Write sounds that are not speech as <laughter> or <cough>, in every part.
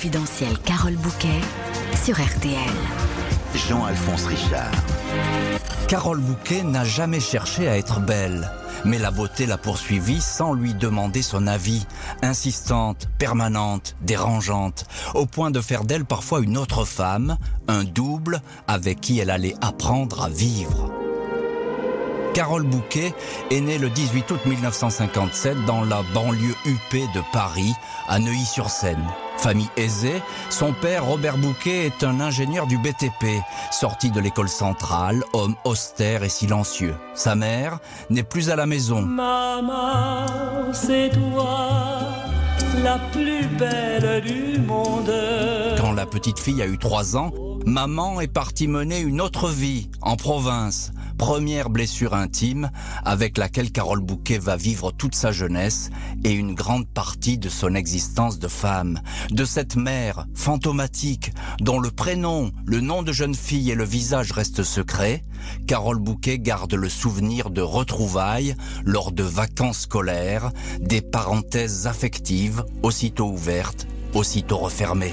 confidentiel Carole Bouquet sur RTL. Jean-Alphonse Richard. Carole Bouquet n'a jamais cherché à être belle. Mais la beauté l'a poursuivie sans lui demander son avis, insistante, permanente, dérangeante, au point de faire d'elle parfois une autre femme, un double avec qui elle allait apprendre à vivre. Carole Bouquet est née le 18 août 1957 dans la banlieue huppée de Paris, à Neuilly-sur-Seine. Famille aisée, son père Robert Bouquet est un ingénieur du BTP, sorti de l'école centrale, homme austère et silencieux. Sa mère n'est plus à la maison. Maman, c'est toi, la plus belle du monde. Quand la petite fille a eu trois ans, maman est partie mener une autre vie en province première blessure intime avec laquelle Carole Bouquet va vivre toute sa jeunesse et une grande partie de son existence de femme, de cette mère fantomatique dont le prénom, le nom de jeune fille et le visage restent secrets, Carole Bouquet garde le souvenir de retrouvailles lors de vacances scolaires, des parenthèses affectives aussitôt ouvertes, aussitôt refermées.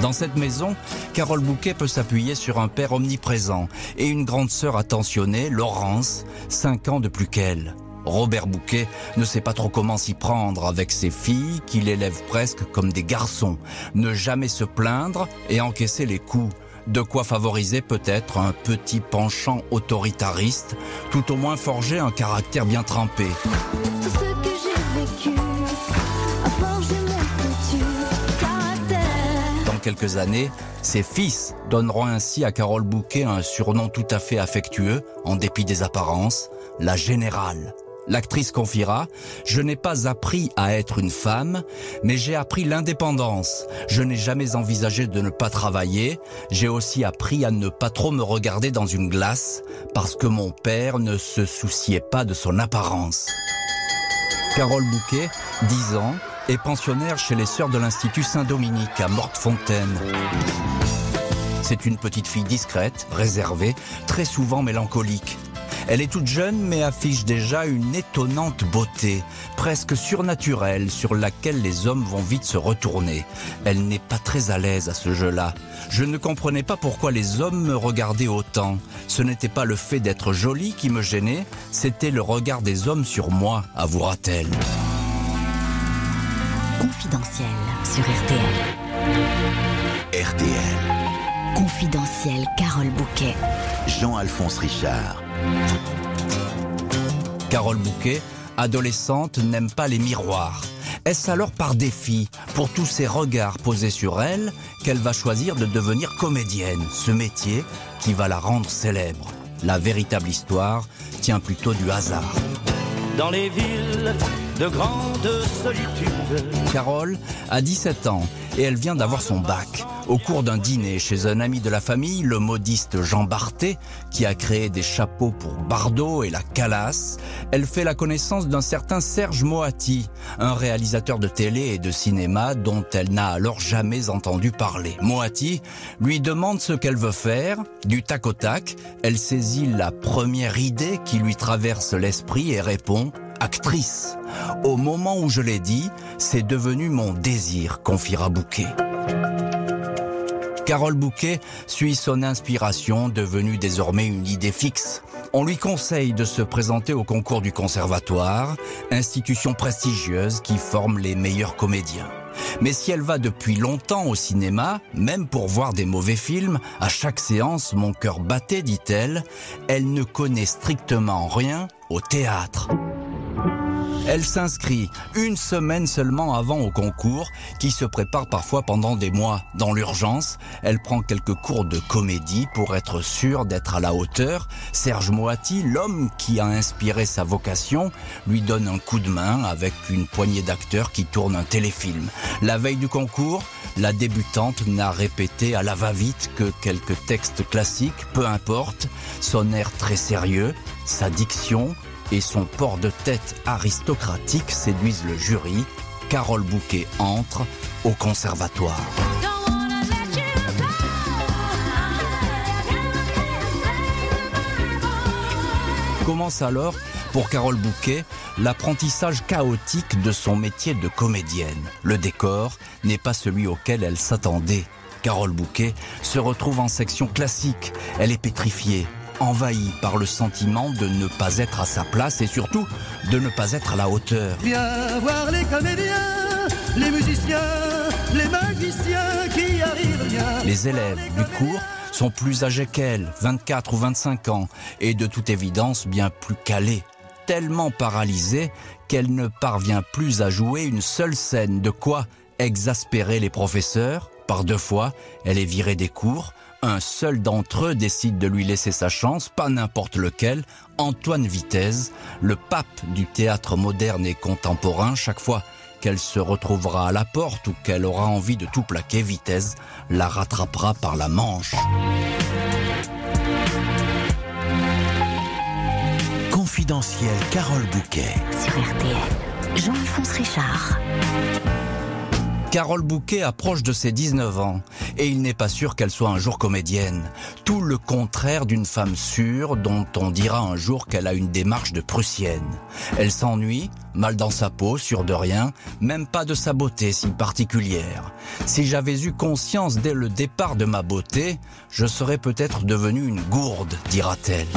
Dans cette maison, Carole Bouquet peut s'appuyer sur un père omniprésent et une grande sœur attentionnée, Laurence, 5 ans de plus qu'elle. Robert Bouquet ne sait pas trop comment s'y prendre avec ses filles qu'il élève presque comme des garçons, ne jamais se plaindre et encaisser les coups. De quoi favoriser peut-être un petit penchant autoritariste, tout au moins forger un caractère bien trempé. Tout ce que j'ai vécu a forgé mon futur caractère. Dans quelques années, ses fils donneront ainsi à Carole Bouquet un surnom tout à fait affectueux, en dépit des apparences, la générale. L'actrice confiera Je n'ai pas appris à être une femme, mais j'ai appris l'indépendance. Je n'ai jamais envisagé de ne pas travailler. J'ai aussi appris à ne pas trop me regarder dans une glace, parce que mon père ne se souciait pas de son apparence. Carole Bouquet, 10 ans, est pensionnaire chez les Sœurs de l'Institut Saint-Dominique à Mortefontaine. C'est une petite fille discrète, réservée, très souvent mélancolique. Elle est toute jeune mais affiche déjà une étonnante beauté, presque surnaturelle, sur laquelle les hommes vont vite se retourner. Elle n'est pas très à l'aise à ce jeu-là. Je ne comprenais pas pourquoi les hommes me regardaient autant. Ce n'était pas le fait d'être jolie qui me gênait, c'était le regard des hommes sur moi, avouera-t-elle. Confidentiel sur RTL. RTL. Confidentiel Carole Bouquet. Jean-Alphonse Richard. Carole Bouquet, adolescente, n'aime pas les miroirs. Est-ce alors par défi, pour tous ces regards posés sur elle, qu'elle va choisir de devenir comédienne, ce métier qui va la rendre célèbre? La véritable histoire tient plutôt du hasard. Dans les villes de grande solitude. Carole a 17 ans et elle vient d'avoir son bac. Au cours d'un dîner chez un ami de la famille, le modiste Jean Barthé, qui a créé des chapeaux pour Bardot et la Calas, elle fait la connaissance d'un certain Serge Moati, un réalisateur de télé et de cinéma dont elle n'a alors jamais entendu parler. Moati lui demande ce qu'elle veut faire, du tac au tac, elle saisit la première idée qui lui traverse l'esprit et répond actrice. Au moment où je l'ai dit, c'est devenu mon désir, confiera Bouquet. Carole Bouquet suit son inspiration, devenue désormais une idée fixe. On lui conseille de se présenter au concours du conservatoire, institution prestigieuse qui forme les meilleurs comédiens. Mais si elle va depuis longtemps au cinéma, même pour voir des mauvais films, à chaque séance mon cœur battait, dit-elle, elle ne connaît strictement rien au théâtre. Elle s'inscrit une semaine seulement avant au concours, qui se prépare parfois pendant des mois. Dans l'urgence, elle prend quelques cours de comédie pour être sûre d'être à la hauteur. Serge Moati, l'homme qui a inspiré sa vocation, lui donne un coup de main avec une poignée d'acteurs qui tournent un téléfilm. La veille du concours, la débutante n'a répété à la va-vite que quelques textes classiques, peu importe, son air très sérieux, sa diction, et son port de tête aristocratique séduisent le jury. Carole Bouquet entre au conservatoire. Commence alors, pour Carole Bouquet, l'apprentissage chaotique de son métier de comédienne. Le décor n'est pas celui auquel elle s'attendait. Carole Bouquet se retrouve en section classique. Elle est pétrifiée, envahie par le sentiment de ne pas être à sa place et surtout de ne pas être à la hauteur. Viens voir les comédiens, les musiciens, les magiciens qui arrivent bien. Les élèves du cours sont plus âgés qu'elle, 24 ou 25 ans, et de toute évidence bien plus calés, tellement paralysée qu'elle ne parvient plus à jouer une seule scène, de quoi exaspérer les professeurs. Par deux fois, elle est virée des cours. Un seul d'entre eux décide de lui laisser sa chance, pas n'importe lequel, Antoine Vitesse, le pape du théâtre moderne et contemporain, chaque fois qu'elle se retrouvera à la porte ou qu'elle aura envie de tout plaquer, Vitesse la rattrapera par la manche. Confidentiel Carole Bouquet. Sur RTL. Jean-Alphonse Richard. Carole Bouquet approche de ses 19 ans et il n'est pas sûr qu'elle soit un jour comédienne. Tout le contraire d'une femme sûre dont on dira un jour qu'elle a une démarche de prussienne. Elle s'ennuie, mal dans sa peau, sûre de rien, même pas de sa beauté si particulière. Si j'avais eu conscience dès le départ de ma beauté, je serais peut-être devenue une gourde, dira-t-elle.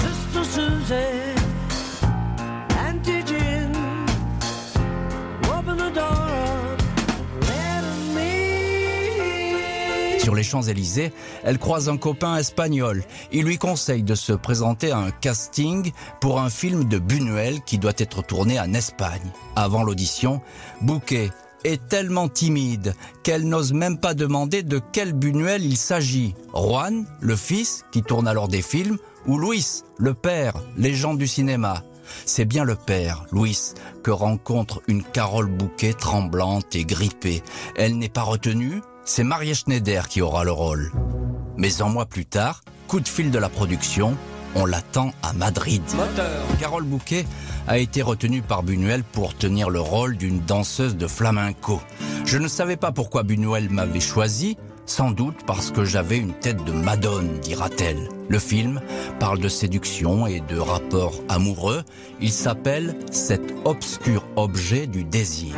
Sur les Champs-Élysées, elle croise un copain espagnol. Il lui conseille de se présenter à un casting pour un film de Buñuel qui doit être tourné en Espagne. Avant l'audition, Bouquet est tellement timide qu'elle n'ose même pas demander de quel Buñuel il s'agit. Juan, le fils, qui tourne alors des films, ou Luis, le père, légende du cinéma. C'est bien le père, Louis, que rencontre une Carole Bouquet tremblante et grippée. Elle n'est pas retenue, c'est Maria Schneider qui aura le rôle. Mais un mois plus tard, coup de fil de la production, on l'attend à Madrid. Moteur. Carole Bouquet a été retenue par Buñuel pour tenir le rôle d'une danseuse de flamenco. Je ne savais pas pourquoi Buñuel m'avait choisi, sans doute parce que j'avais une tête de madone, dira-t-elle. Le film parle de séduction et de rapports amoureux. Il s'appelle Cet obscur objet du désir.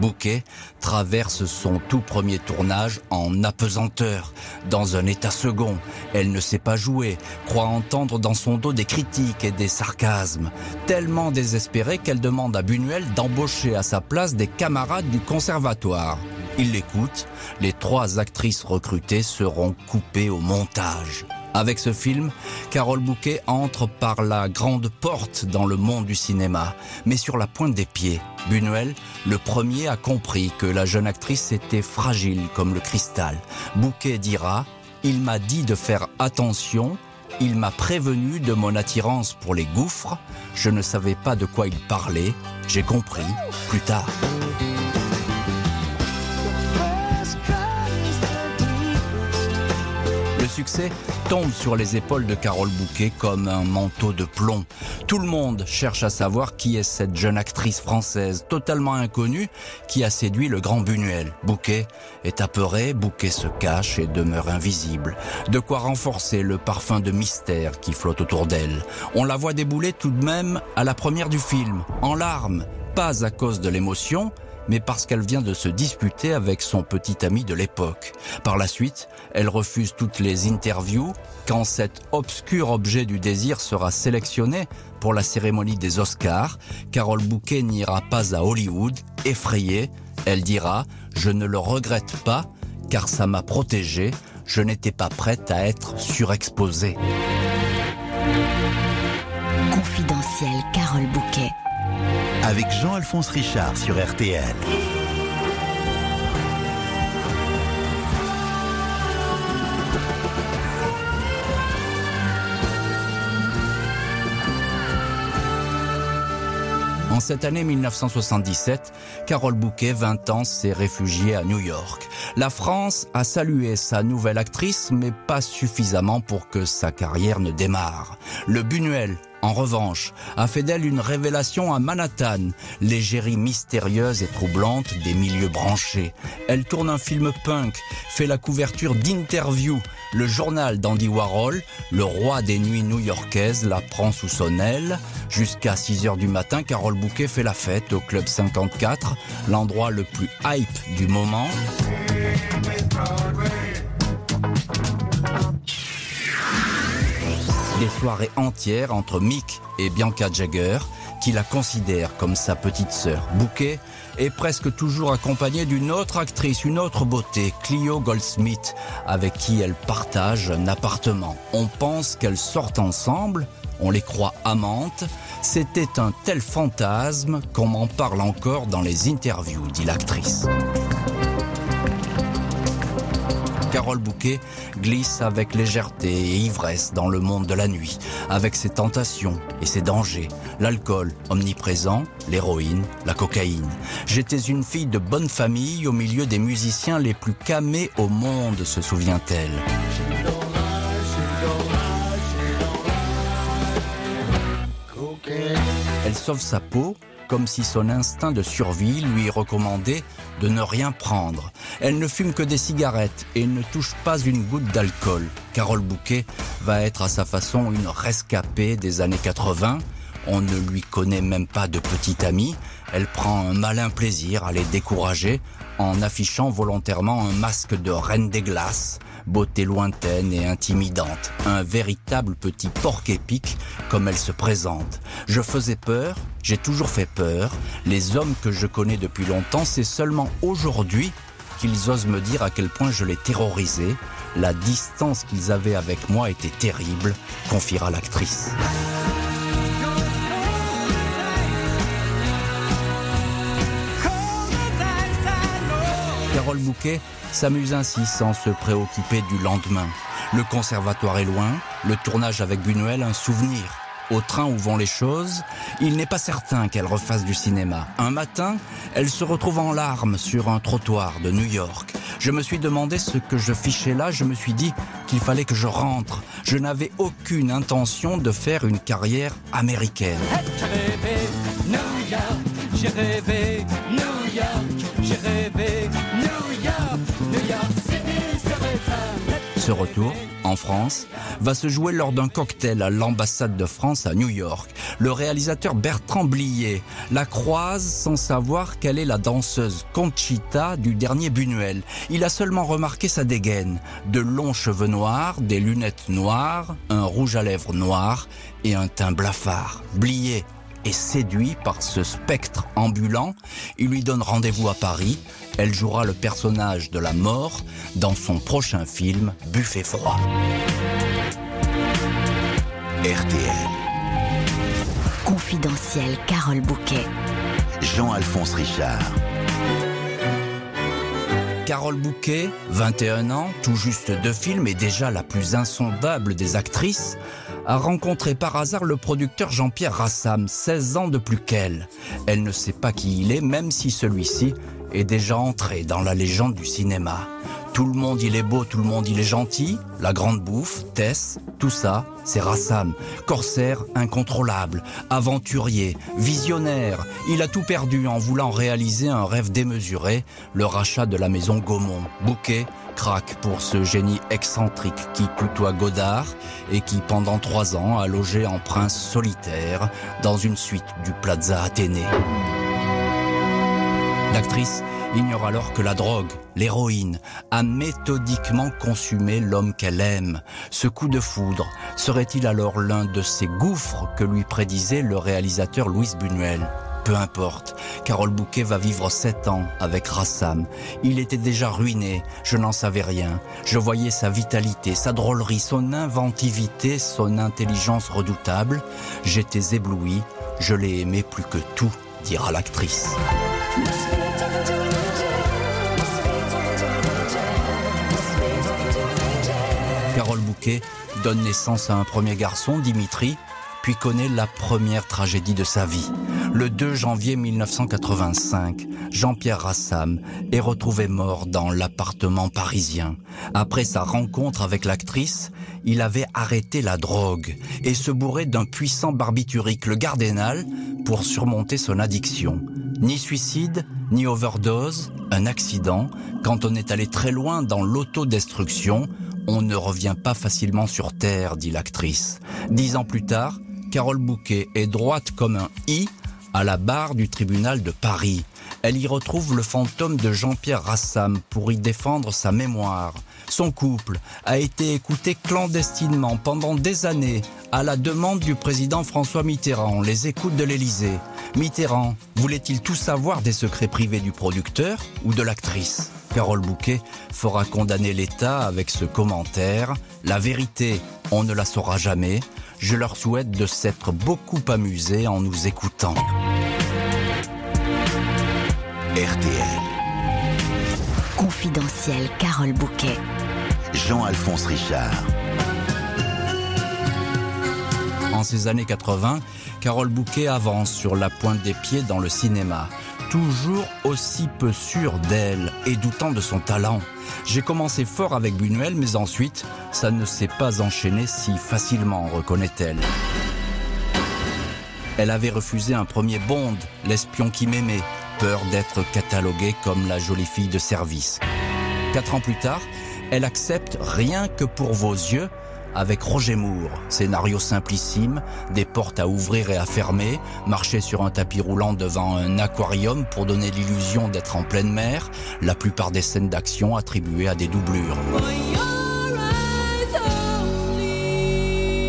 Bouquet traverse son tout premier tournage en apesanteur, dans un état second. Elle ne sait pas jouer, croit entendre dans son dos des critiques et des sarcasmes, tellement désespérée qu'elle demande à Buñuel d'embaucher à sa place des camarades du conservatoire. Il l'écoute, les trois actrices recrutées seront coupées au montage. Avec ce film, Carole Bouquet entre par la grande porte dans le monde du cinéma, mais sur la pointe des pieds. Buñuel, le premier, a compris que la jeune actrice était fragile comme le cristal. Bouquet dira Il m'a dit de faire attention, il m'a prévenu de mon attirance pour les gouffres, je ne savais pas de quoi il parlait, j'ai compris plus tard. Succès tombe sur les épaules de Carole Bouquet comme un manteau de plomb. Tout le monde cherche à savoir qui est cette jeune actrice française totalement inconnue qui a séduit le grand Buñuel. Bouquet est apeuré, Bouquet se cache et demeure invisible. De quoi renforcer le parfum de mystère qui flotte autour d'elle. On la voit débouler tout de même à la première du film, en larmes, pas à cause de l'émotion, mais parce qu'elle vient de se disputer avec son petit ami de l'époque. Par la suite, elle refuse toutes les interviews. Quand cet obscur objet du désir sera sélectionné pour la cérémonie des Oscars, Carole Bouquet n'ira pas à Hollywood. Effrayée, elle dira « Je ne le regrette pas, car ça m'a protégée. Je n'étais pas prête à être surexposée. » Confidentiel Carole Bouquet. Avec Jean-Alphonse Richard sur RTL. En cette année 1977, Carole Bouquet, 20 ans, s'est réfugiée à New York. La France a salué sa nouvelle actrice, mais pas suffisamment pour que sa carrière ne démarre. Le Buñuel en revanche, a fait d'elle une révélation à Manhattan, l'égérie mystérieuse et troublante des milieux branchés. Elle tourne un film punk, fait la couverture d'Interview, le journal d'Andy Warhol, le roi des nuits new-yorkaises la prend sous son aile. Jusqu'à 6 heures du matin, Carole Bouquet fait la fête au Club 54, l'endroit le plus hype du moment. Des soirées entières entre Mick et Bianca Jagger, qui la considère comme sa petite sœur. Bouquet est presque toujours accompagnée d'une autre actrice, une autre beauté, Clio Goldsmith, avec qui elle partage un appartement. On pense qu'elles sortent ensemble, on les croit amantes. C'était un tel fantasme qu'on m'en parle encore dans les interviews, dit l'actrice. Carole Bouquet glisse avec légèreté et ivresse dans le monde de la nuit, avec ses tentations et ses dangers, l'alcool omniprésent, l'héroïne, la cocaïne. J'étais une fille de bonne famille au milieu des musiciens les plus camés au monde, se souvient-elle. Elle sauve sa peau comme si son instinct de survie lui recommandait de ne rien prendre. Elle ne fume que des cigarettes et ne touche pas une goutte d'alcool. Carole Bouquet va être à sa façon une rescapée des années 80. On ne lui connaît même pas de petite amie. Elle prend un malin plaisir à les décourager en affichant volontairement un masque de reine des glaces, beauté lointaine et intimidante, un véritable petit porc épique comme elle se présente. Je faisais peur, j'ai toujours fait peur. Les hommes que je connais depuis longtemps, c'est seulement aujourd'hui qu'ils osent me dire à quel point je les terrorisais. La distance qu'ils avaient avec moi était terrible, confiera l'actrice. Carole Bouquet s'amuse ainsi sans se préoccuper du lendemain. Le conservatoire est loin, le tournage avec Buñuel un souvenir. Au train où vont les choses, il n'est pas certain qu'elle refasse du cinéma. Un matin, elle se retrouve en larmes sur un trottoir de New York. Je me suis demandé ce que je fichais là, je me suis dit qu'il fallait que je rentre. Je n'avais aucune intention de faire une carrière américaine. Ce retour, en France, va se jouer lors d'un cocktail à l'ambassade de France à New York. Le réalisateur Bertrand Blier la croise sans savoir quelle est la danseuse Conchita du dernier Buñuel. Il a seulement remarqué sa dégaine. De longs cheveux noirs, des lunettes noires, un rouge à lèvres noir et un teint blafard. Blier est séduit par ce spectre ambulant. Il lui donne rendez-vous à Paris. Elle jouera le personnage de la mort dans son prochain film Buffet froid. RTL. Confidentiel Carole Bouquet. Jean-Alphonse Richard. Carole Bouquet, 21 ans, tout juste deux films et déjà la plus insondable des actrices, a rencontré par hasard le producteur Jean-Pierre Rassam, 16 ans de plus qu'elle. Elle ne sait pas qui il est, même si celui-ci est déjà entré dans la légende du cinéma. Tout le monde il est beau, tout le monde il est gentil, la grande bouffe, Tess, tout ça, c'est Rassam. Corsaire incontrôlable, aventurier, visionnaire, il a tout perdu en voulant réaliser un rêve démesuré, le rachat de la maison Gaumont. Bouquet craque pour ce génie excentrique qui tutoie Godard et qui pendant trois ans a logé en prince solitaire dans une suite du Plaza Athénée. L'actrice ignore alors que la drogue, l'héroïne, a méthodiquement consumé l'homme qu'elle aime. Ce coup de foudre serait-il alors l'un de ces gouffres que lui prédisait le réalisateur Louis Buñuel? Peu importe, Carole Bouquet va vivre sept ans avec Rassam. Il était déjà ruiné, je n'en savais rien. Je voyais sa vitalité, sa drôlerie, son inventivité, son intelligence redoutable. J'étais ébloui, je l'ai aimé plus que tout, dira l'actrice. Carole Bouquet donne naissance à un premier garçon, Dimitri, puis connaît la première tragédie de sa vie. Le 2 janvier 1985, Jean-Pierre Rassam est retrouvé mort dans l'appartement parisien. Après sa rencontre avec l'actrice, il avait arrêté la drogue et se bourrait d'un puissant barbiturique, le Gardénal, pour surmonter son addiction. Ni suicide, ni overdose, un accident. Quand on est allé très loin dans l'autodestruction, on ne revient pas facilement sur Terre, dit l'actrice. Dix ans plus tard, Carole Bouquet est droite comme un i à la barre du tribunal de Paris. Elle y retrouve le fantôme de Jean-Pierre Rassam pour y défendre sa mémoire. Son couple a été écouté clandestinement pendant des années à la demande du président François Mitterrand, les écoutes de l'Élysée. Mitterrand voulait-il tout savoir des secrets privés du producteur ou de l'actrice? Carole Bouquet fera condamner l'État avec ce commentaire. La vérité, on ne la saura jamais. Je leur souhaite de s'être beaucoup amusés en nous écoutant. RTL. Confidentiel Carole Bouquet. Jean-Alphonse Richard. En ces années 80, Carole Bouquet avance sur la pointe des pieds dans le cinéma. Toujours aussi peu sûre d'elle et doutant de son talent. J'ai commencé fort avec Buñuel, mais ensuite, ça ne s'est pas enchaîné si facilement, reconnaît-elle. Elle avait refusé un premier Bond, l'espion qui m'aimait, peur d'être cataloguée comme la jolie fille de service. Quatre ans plus tard, elle accepte Rien que pour vos yeux avec Roger Moore. Scénario simplissime, des portes à ouvrir et à fermer, marcher sur un tapis roulant devant un aquarium pour donner l'illusion d'être en pleine mer, la plupart des scènes d'action attribuées à des doublures.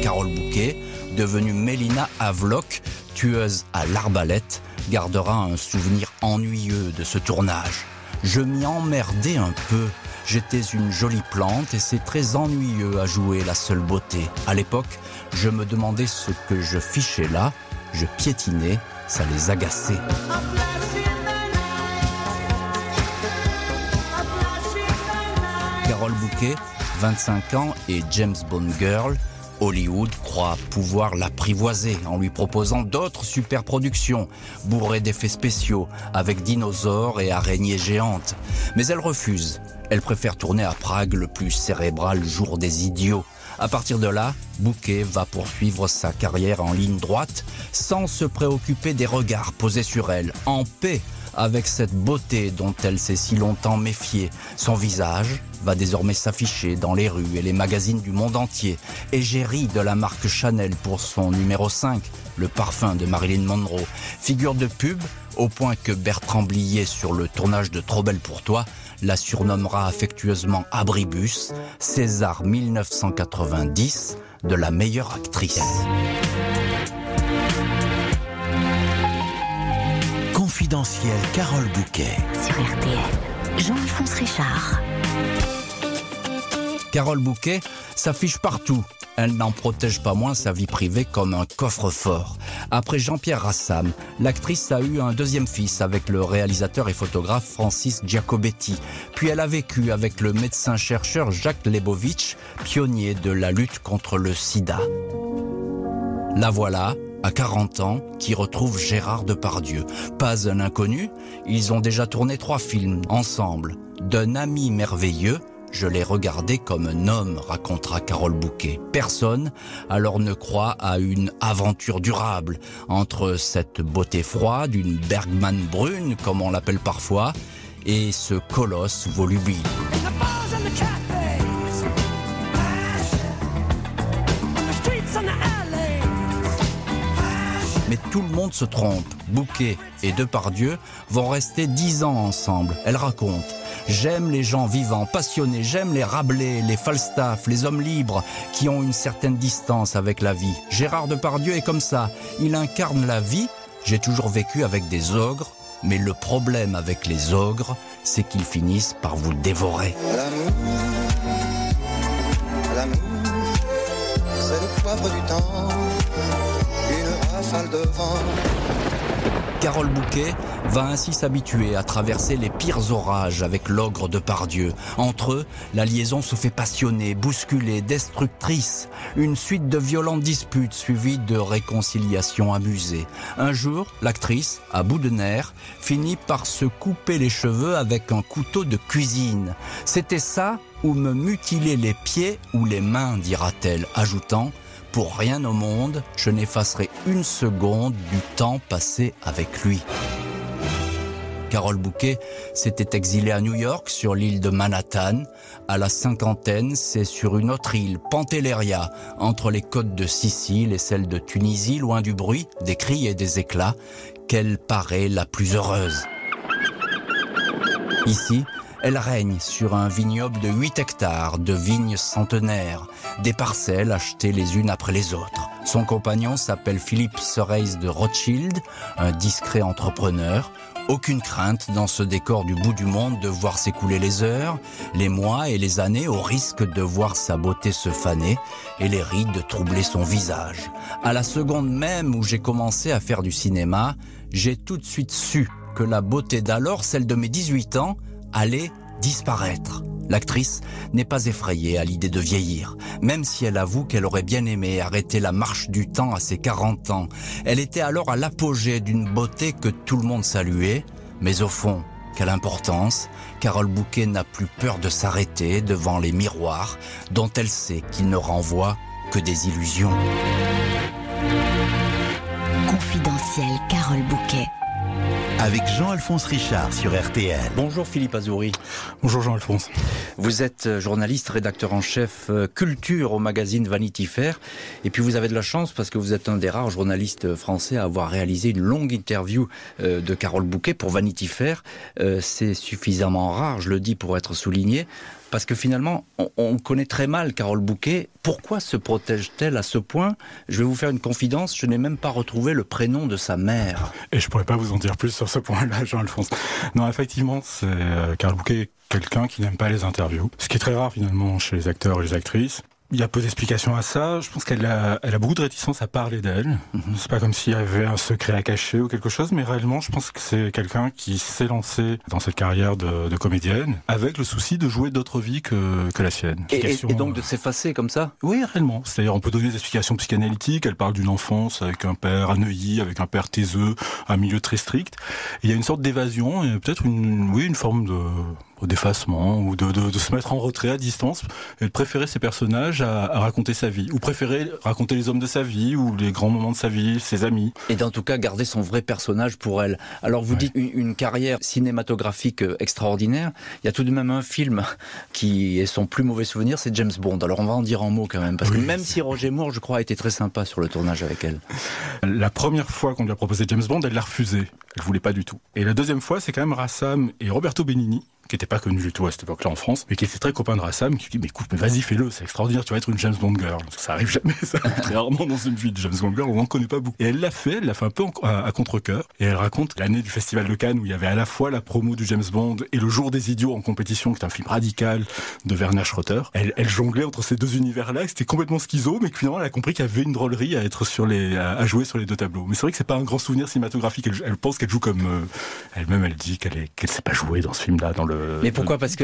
Carole Bouquet, devenue Mélina Havelock, tueuse à l'arbalète, gardera un souvenir ennuyeux de ce tournage. Je m'y emmerdais un peu. J'étais une jolie plante et c'est très ennuyeux à jouer la seule beauté. À l'époque, je me demandais ce que je fichais là. Je piétinais, ça les agaçait. Carole Bouquet, 25 ans et James Bond Girl, Hollywood croit pouvoir l'apprivoiser en lui proposant d'autres superproductions, bourrées d'effets spéciaux, avec dinosaures et araignées géantes. Mais elle refuse. Elle préfère tourner à Prague le plus cérébral jour des idiots. À partir de là, Bouquet va poursuivre sa carrière en ligne droite sans se préoccuper des regards posés sur elle, en paix avec cette beauté dont elle s'est si longtemps méfiée. Son visage va désormais s'afficher dans les rues et les magazines du monde entier. Égérie de la marque Chanel pour son numéro 5, le parfum de Marilyn Monroe. Figure de pub au point que Bertrand Blier sur le tournage de Trop belle pour toi la surnommera affectueusement Abribus, César 1990 de la meilleure actrice. Confidentiel Carole Bouquet. Sur RTL. Jean-Alphonse Richard. Carole Bouquet s'affiche partout. Elle n'en protège pas moins sa vie privée comme un coffre-fort. Après Jean-Pierre Rassam, l'actrice a eu un deuxième fils avec le réalisateur et photographe Francis Giacobetti. Puis elle a vécu avec le médecin-chercheur Jacques Lebovitch, pionnier de la lutte contre le sida. La voilà, à 40 ans, qui retrouve Gérard Depardieu. Pas un inconnu, ils ont déjà tourné trois films ensemble. D'un ami merveilleux, je l'ai regardé comme un homme, racontera Carole Bouquet. Personne alors ne croit à une aventure durable entre cette beauté froide, une Bergman brune, comme on l'appelle parfois, et ce colosse volubile. Tout le monde se trompe. Bouquet et Depardieu vont rester dix ans ensemble. Elle raconte. J'aime les gens vivants, passionnés, j'aime les Rabelais, les Falstaff, les hommes libres qui ont une certaine distance avec la vie. Gérard Depardieu est comme ça. Il incarne la vie. J'ai toujours vécu avec des ogres, mais le problème avec les ogres, c'est qu'ils finissent par vous dévorer. L'amour, l'amour, c'est le poivre du temps, Carole Bouquet va ainsi s'habituer à traverser les pires orages avec l'ogre de Pardieu. Entre eux, la liaison se fait passionnée, bousculée, destructrice. Une suite de violentes disputes suivies de réconciliations amusées. Un jour, l'actrice, à bout de nerfs, finit par se couper les cheveux avec un couteau de cuisine. C'était ça ou me mutiler les pieds ou les mains, dira-t-elle, ajoutant pour rien au monde, je n'effacerai une seconde du temps passé avec lui. Carole Bouquet s'était exilée à New York sur l'île de Manhattan. À la cinquantaine, c'est sur une autre île, Pantelleria, entre les côtes de Sicile et celles de Tunisie, loin du bruit, des cris et des éclats, qu'elle paraît la plus heureuse. Ici, elle règne sur un vignoble de 8 hectares de vignes centenaires, des parcelles achetées les unes après les autres. Son compagnon s'appelle Philippe Soreis de Rothschild, un discret entrepreneur. Aucune crainte dans ce décor du bout du monde de voir s'écouler les heures, les mois et les années au risque de voir sa beauté se faner et les rides troubler son visage. À la seconde même où j'ai commencé à faire du cinéma, j'ai tout de suite su que la beauté d'alors, celle de mes 18 ans, allait disparaître. L'actrice n'est pas effrayée à l'idée de vieillir, même si elle avoue qu'elle aurait bien aimé arrêter la marche du temps à ses 40 ans. Elle était alors à l'apogée d'une beauté que tout le monde saluait, mais au fond, quelle importance Carole Bouquet n'a plus peur de s'arrêter devant les miroirs dont elle sait qu'ils ne renvoient que des illusions. Confidentiel Carole Bouquet. Avec Jean-Alphonse Richard sur RTL. Bonjour Philippe Azouri. Bonjour Jean-Alphonse. Vous êtes euh, journaliste, rédacteur en chef euh, culture au magazine Vanity Fair. Et puis vous avez de la chance parce que vous êtes un des rares journalistes français à avoir réalisé une longue interview euh, de Carole Bouquet pour Vanity Fair. C'est suffisamment rare, je le dis, pour être souligné. Parce que finalement, on, on connaît très mal Carole Bouquet. Pourquoi se protège-t-elle à ce point? Je vais vous faire une confidence, je n'ai même pas retrouvé le prénom de sa mère. Et je pourrais pas vous en dire plus sur ce point-là, Jean-Alphonse. Non, effectivement, c'est euh, Carole Bouquet quelqu'un qui n'aime pas les interviews. Ce qui est très rare finalement chez les acteurs et les actrices. Il y a peu d'explications à ça. Je pense qu'elle a, elle a beaucoup de réticence à parler d'elle. C'est pas comme s'il y avait un secret à cacher ou quelque chose, mais réellement, je pense que c'est quelqu'un qui s'est lancé dans cette carrière de, de comédienne avec le souci de jouer d'autres vies que, que la sienne. Et, et- Explication, et donc de euh, s'effacer comme ça? Oui, réellement. C'est-à-dire, on peut donner des explications psychanalytiques. Elle parle d'une enfance avec un père à Neuilly, avec un père taiseux, un milieu très strict. Et il y a une sorte d'évasion et peut-être une, oui, une forme de d'effacement ou de, de, de se mettre en retrait à distance et de préférer ses personnages à, à raconter sa vie ou préférer raconter les hommes de sa vie ou les grands moments de sa vie, ses amis. et d'en tout cas garder son vrai personnage pour elle. Alors vous Ouais. dites une, une carrière cinématographique euh, extraordinaire. Il y a tout de même un film qui est son plus mauvais souvenir, c'est James Bond. Alors on va en dire un mot quand même, parce que même si Roger Moore, je crois, a été très sympa sur le tournage avec elle. La première fois qu'on lui a proposé James Bond, elle l'a refusé. Elle voulait pas du tout. Et la deuxième fois, c'est quand même Rassam et Roberto Benigni, qui n'étaient pas connus du tout à cette époque-là en France, mais qui étaient très copains de Rassam, qui dit mais écoute, mais vas-y, fais-le, c'est extraordinaire, tu vas être une James Bond girl. Ça arrive jamais, ça <laughs> arrive très rarement dans une vie de James Bond girl, on n'en connaît pas beaucoup. Et elle l'a fait, elle l'a fait un peu à, à contre-cœur, et elle raconte l'année du Festival de Cannes où il y avait à la fois la promo du James Bond et le Jour des Idiots en compétition, qui est un film radical de Werner Schroeter. Elle, elle jonglait entre ces deux univers-là, c'était complètement schizo, mais que finalement elle a compris qu'il y avait une drôlerie à être sur les, à, à jouer sur les deux tableaux. Mais c'est vrai que c'est pas un grand souvenir cinématographique. Elle, elle pense qu'elle joue comme euh, elle-même. Elle dit qu'elle est, qu'elle sait pas jouer dans ce film-là, dans le. Mais pourquoi Parce que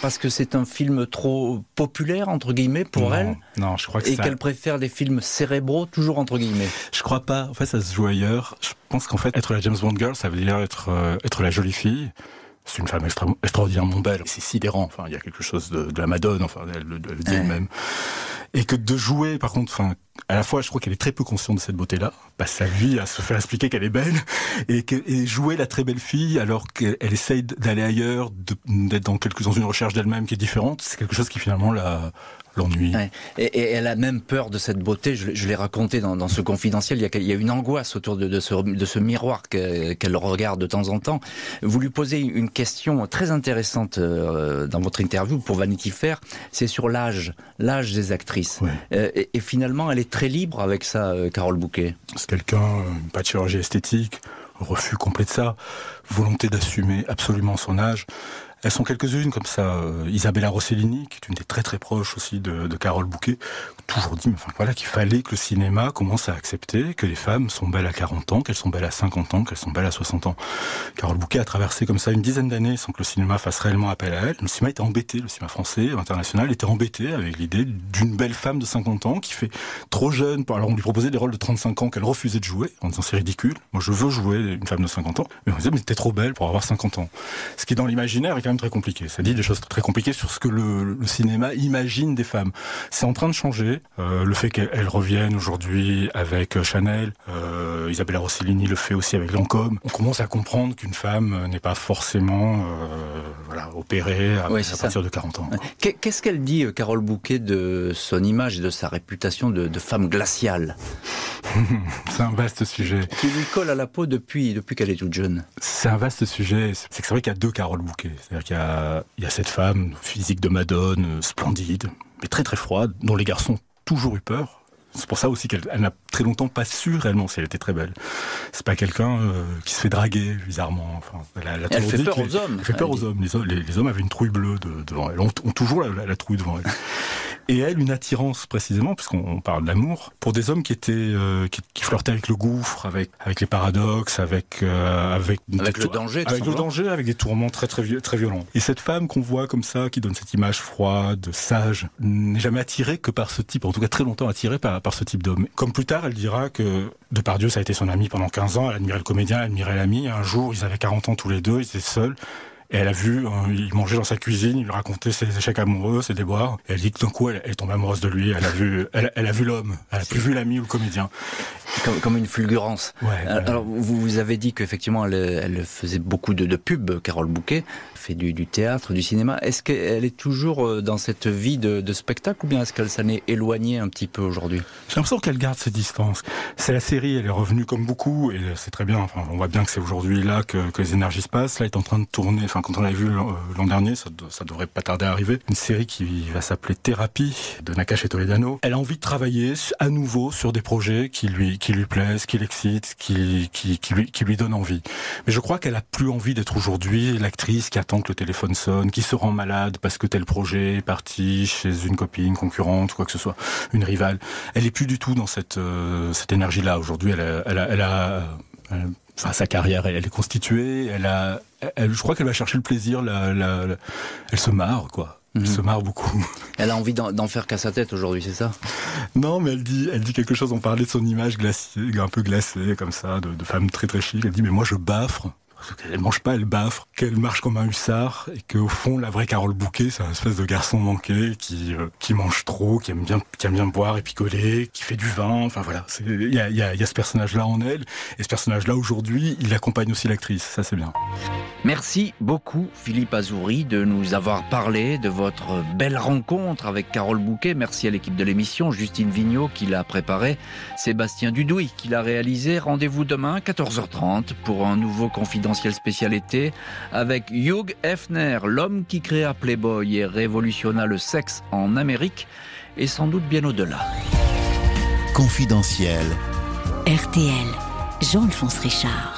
parce que c'est un film trop populaire entre guillemets pour non, elle, Non, je crois que et ça- qu'elle préfère des films cérébraux toujours entre guillemets. Je crois pas. En fait, ça se joue ailleurs. Je pense qu'en fait, être la James Bond girl, ça veut dire être euh, être la jolie fille. C'est une femme extra- extraordinairement belle. C'est sidérant. Enfin, il y a quelque chose de, de la Madone. Enfin, elle, le- elle le dit Ouais. elle-même. Et que de jouer, par contre, enfin, à la fois, je crois qu'elle est très peu consciente de cette beauté-là, passe sa vie à se faire expliquer qu'elle est belle, et, jouer la très belle fille alors qu'elle elle essaye d'aller ailleurs, d'être dans quelque dans une recherche d'elle-même qui est différente, c'est quelque chose qui finalement la l'ennuie. Ouais. Et, et elle a même peur de cette beauté. Je, je l'ai raconté dans, dans ce confidentiel. Il y a, il y a une angoisse autour de, de ce, de ce miroir que- qu'elle regarde de temps en temps. Vous lui posez une question très intéressante euh, dans votre interview pour Vanity Fair. C'est sur l'âge, l'âge des actrices. Ouais. Euh, et, et finalement, elle est très libre avec ça, euh, Carole Bouquet. C'est quelqu'un, pas de chirurgie esthétique, refus complet de ça, volonté d'assumer absolument son âge. Elles sont quelques-unes comme ça. Euh, Isabella Rossellini, qui est une des très très proches aussi de, Carole Bouquet, toujours dit, enfin voilà, qu'il fallait que le cinéma commence à accepter que les femmes sont belles à 40 ans, qu'elles sont belles à 50 ans, qu'elles sont belles à 60 ans. Carole Bouquet a traversé comme ça une dizaine d'années sans que le cinéma fasse réellement appel à elle. Le cinéma était embêté, le cinéma français, international, était embêté avec l'idée d'une belle femme de 50 ans qui fait trop jeune. Alors on lui proposait des rôles de 35 ans qu'elle refusait de jouer en disant c'est ridicule. Moi je veux jouer une femme de 50 ans. Mais on disait mais t'es trop belle pour avoir 50 ans. Ce qui dans l'imaginaire est quand même très compliqué. Ça dit des choses très compliquées sur ce que le, le cinéma imagine des femmes. C'est en train de changer. Euh, le fait qu'elle revienne aujourd'hui avec euh, Chanel, euh, Isabella Rossellini le fait aussi avec Lancôme. On commence à comprendre qu'une femme n'est pas forcément euh, voilà, opérée à, partir de 40 ans. Qu'est- Qu'est-ce qu'elle dit, Carole Bouquet, de son image et de sa réputation de, de femme glaciale, <laughs> C'est un vaste sujet. qui lui colle à la peau depuis, depuis qu'elle est toute jeune C'est un vaste sujet. C'est que c'est vrai qu'il y a deux Carole Bouquet. C'est-à-dire qu'il y a, il y a cette femme, physique de Madone, euh, splendide, mais très très froide, dont les garçons ont toujours eu peur. C'est pour ça aussi qu'elle elle n'a très longtemps pas su réellement si elle était très belle. C'est pas quelqu'un euh, qui se fait draguer, bizarrement. Enfin, elle, a- elle a Elle fait peur aux hommes, Elle fait peur aux hommes. Les, hommes. les- les hommes avaient une trouille bleue de- devant elle, ont, ont toujours la, la- la trouille devant elle. Et elle, une attirance précisément, puisqu'on on parle d'amour, pour des hommes qui étaient euh, qui, qui flirtaient avec le gouffre, avec avec les paradoxes, avec euh, avec Avec le danger, avec le danger, avec des tourments très très très violents. Et cette femme qu'on voit comme ça, qui donne cette image froide, sage, n'est jamais attirée que par ce type, en tout cas très longtemps attirée par par ce type d'homme. Comme plus tard, elle dira que Depardieu, ça a été son ami pendant 15 ans. Elle admirait le comédien, elle admirait l'ami. Un jour, ils avaient 40 ans tous les deux, ils étaient seuls. Et elle a vu, euh, il mangeait dans sa cuisine, il lui racontait ses échecs amoureux, ses déboires. Et elle dit que d'un coup, elle, elle tombe amoureuse de lui. Elle a vu, elle, elle a vu l'homme. Elle a plus vu l'ami ou le comédien. comme, comme une fulgurance. Ouais, Alors, alors, vous, vous avez dit qu'effectivement, elle, elle faisait beaucoup de, de pubs, Carole Bouquet, fait du, du théâtre, du cinéma. Est-ce qu'elle est toujours euh, dans cette vie de, de spectacle ou bien est-ce qu'elle s'en est éloignée un petit peu aujourd'hui? J'ai l'impression qu'elle garde ses distances. C'est la série, elle est revenue comme beaucoup, et c'est très bien. Enfin, on voit bien que c'est aujourd'hui là que, que les énergies se passent. Là, elle est en train de tourner. Enfin, quand on l'a vu l'an l'an dernier, ça, ça devrait pas tarder à arriver. Une série qui va s'appeler Thérapie de Nakash et Toledano. Elle a envie de travailler à nouveau sur des projets qui lui qui lui plaisent, qui l'excitent, qui qui lui qui lui donnent envie. Mais je crois qu'elle a plus envie d'être aujourd'hui l'actrice qui attend que le téléphone sonne, qui se rend malade parce que tel projet est parti chez une copine concurrente quoi que ce soit, une rivale. Elle est plus du tout dans cette euh, cette énergie-là aujourd'hui. Elle a, elle elle a euh, enfin sa carrière, elle, elle est constituée. Elle a, elle, je crois qu'elle va chercher le plaisir. La, la, la- elle se marre quoi. Elle Mhm. se marre beaucoup. <laughs> Elle a envie d'en d'en faire qu'à sa tête aujourd'hui, c'est ça? Non, mais elle dit, elle dit quelque chose. On parlait de son image glacée, un peu glacée, comme ça, de, de femme très très chic. Elle dit, mais moi je baffre. Elle mange pas, elle baffre, qu'elle marche comme un hussard et qu'au fond, la vraie Carole Bouquet, c'est un espèce de garçon manqué qui euh, qui mange trop, qui aime bien qui aime bien boire et picoler, qui fait du vin. Enfin voilà, il y a, y, y a ce personnage-là en elle et ce personnage-là aujourd'hui, il accompagne aussi l'actrice. Ça c'est bien. Merci beaucoup Philippe Azouri de nous avoir parlé de votre belle rencontre avec Carole Bouquet. Merci à l'équipe de l'émission, Justine Vignot qui l'a préparé, Sébastien Dudouis qui l'a réalisé. Rendez-vous demain 14h30 pour un nouveau confidentiel spécial été avec Hugh Hefner, l'homme qui créa Playboy et révolutionna le sexe en Amérique et sans doute bien au-delà. Confidentiel. RTL, Jean-Alphonse Richard.